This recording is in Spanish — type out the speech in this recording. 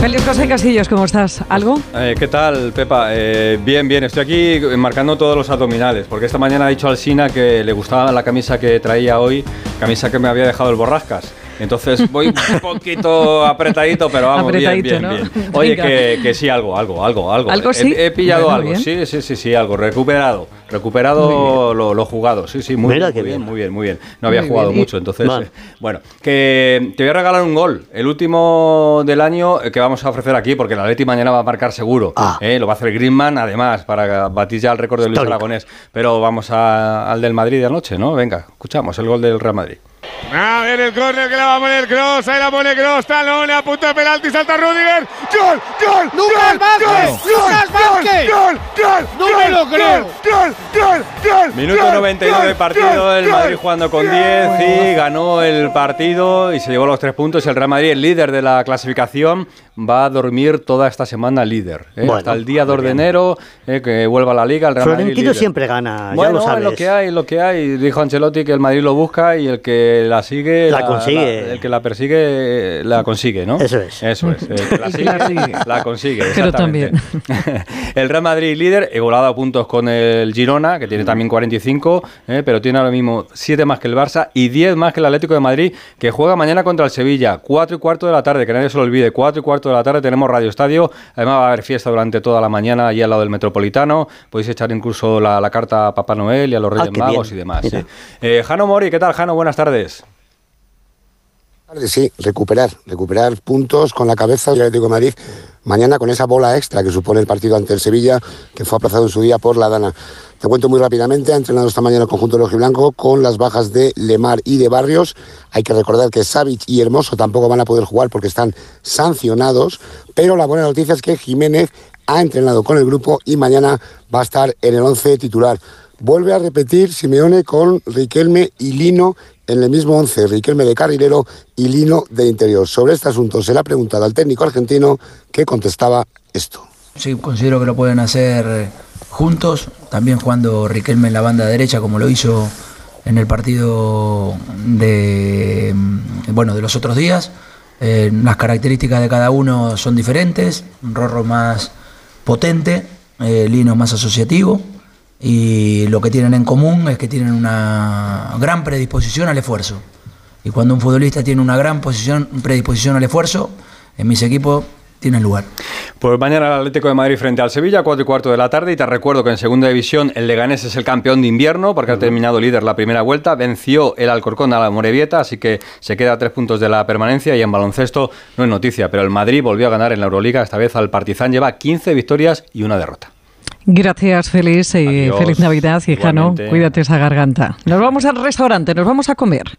Feliz José Casillos, ¿cómo estás? ¿Algo? Eh, ¿Qué tal, Pepa? Eh, bien, bien. Estoy aquí marcando todos los abdominales, porque esta mañana ha dicho al Sina que le gustaba la camisa que traía hoy, camisa que me había dejado el Borrascas. Entonces voy un poquito apretadito, pero vamos, bien, bien, bien. Oye, que, que, sí, algo, algo, algo, algo. ¿Algo sí? He, pillado algo, sí, sí, sí, sí, algo, recuperado. Recuperado lo, jugado, sí, sí, muy, bien, muy bien, muy bien. No había jugado mucho, entonces, eh, bueno, que te voy a regalar un gol, el último del año eh, que vamos a ofrecer aquí, porque el Atleti mañana va a marcar seguro. Ah. Eh, lo va a hacer Griezmann, además, para batir ya el récord de Luis Aragonés. Pero vamos al del Madrid de anoche, ¿no? Venga, escuchamos el gol del Real Madrid. A ver el córner que la va a poner Cross, ahí la pone Cross, talón, a punto de penalti, salta Rudiger. ¡Gol! ¡Gol! ¡Lucas Vázquez! ¡Lucas Vázquez! ¡Gol! ¡Gol! ¡No me lo creo! ¡Gol! ¡Gol! ¡Gol! Minuto 99 de partido, el Madrid jugando con 10 y ganó el partido y se llevó los tres puntos. El Real Madrid, el líder de la clasificación, va a dormir toda esta semana líder. ¿eh? Hasta el día 2 de enero, eh, que vuelva a la Liga. El Real Florentino siempre gana, bueno, ya lo sabes. lo que hay, lo que hay. Dijo Ancelotti que el Madrid lo busca y el que la sigue... La, consigue. el que la persigue, la consigue, ¿no? Eso es. Eso es. El que la sigue, la consigue. Pero también. el Real Madrid líder, igualado a puntos con el Girona, que tiene también 45, eh, pero tiene ahora mismo 7 más que el Barça y 10 más que el Atlético de Madrid, que juega mañana contra el Sevilla, 4 y cuarto de la tarde, que nadie se lo olvide, 4 y cuarto de la tarde tenemos Radio Estadio. Además va a haber fiesta durante toda la mañana allí al lado del Metropolitano. Podéis echar incluso la, carta a Papá Noel y a los Reyes ah, Magos y demás. Eh, Jano Mori, ¿qué tal, Jano? Buenas tardes. Sí, recuperar, recuperar puntos con la cabeza del Atlético de Madrid mañana con esa bola extra que supone el partido ante el Sevilla, que fue aplazado en su día por la Dana. Te cuento muy rápidamente, ha entrenado esta mañana el conjunto rojiblanco con las bajas de Lemar y de Barrios. Hay que recordar que Savic y Hermoso tampoco van a poder jugar porque están sancionados, pero la buena noticia es que Jiménez ha entrenado con el grupo y mañana va a estar en el 11 titular. Vuelve a repetir Simeone con Riquelme y Lino en el mismo 11, Riquelme de carrilero y Lino de interior. Sobre este asunto se le ha preguntado al técnico argentino que contestaba esto. Sí, considero que lo pueden hacer juntos, también jugando Riquelme en la banda derecha como lo hizo en el partido de, bueno, de los otros días. Eh, las características de cada uno son diferentes, Rorro más potente, eh, Lino más asociativo y lo que tienen en común es que tienen una gran predisposición al esfuerzo. Y cuando un futbolista tiene una gran predisposición al esfuerzo, en mis equipos tiene lugar. Pues mañana el Atlético de Madrid frente al Sevilla, 4 y cuarto de la tarde. Y te recuerdo que en segunda división el Leganés es el campeón de invierno porque ha terminado líder la primera vuelta. Venció el Alcorcón a la Morevieta, así que se queda a tres puntos de la permanencia. Y en baloncesto no es noticia, pero el Madrid volvió a ganar en la Euroliga. Esta vez al Partizan lleva 15 victorias y una derrota. Gracias, feliz y feliz Navidad, hijano. Cuídate esa garganta. Nos vamos al restaurante, nos vamos a comer.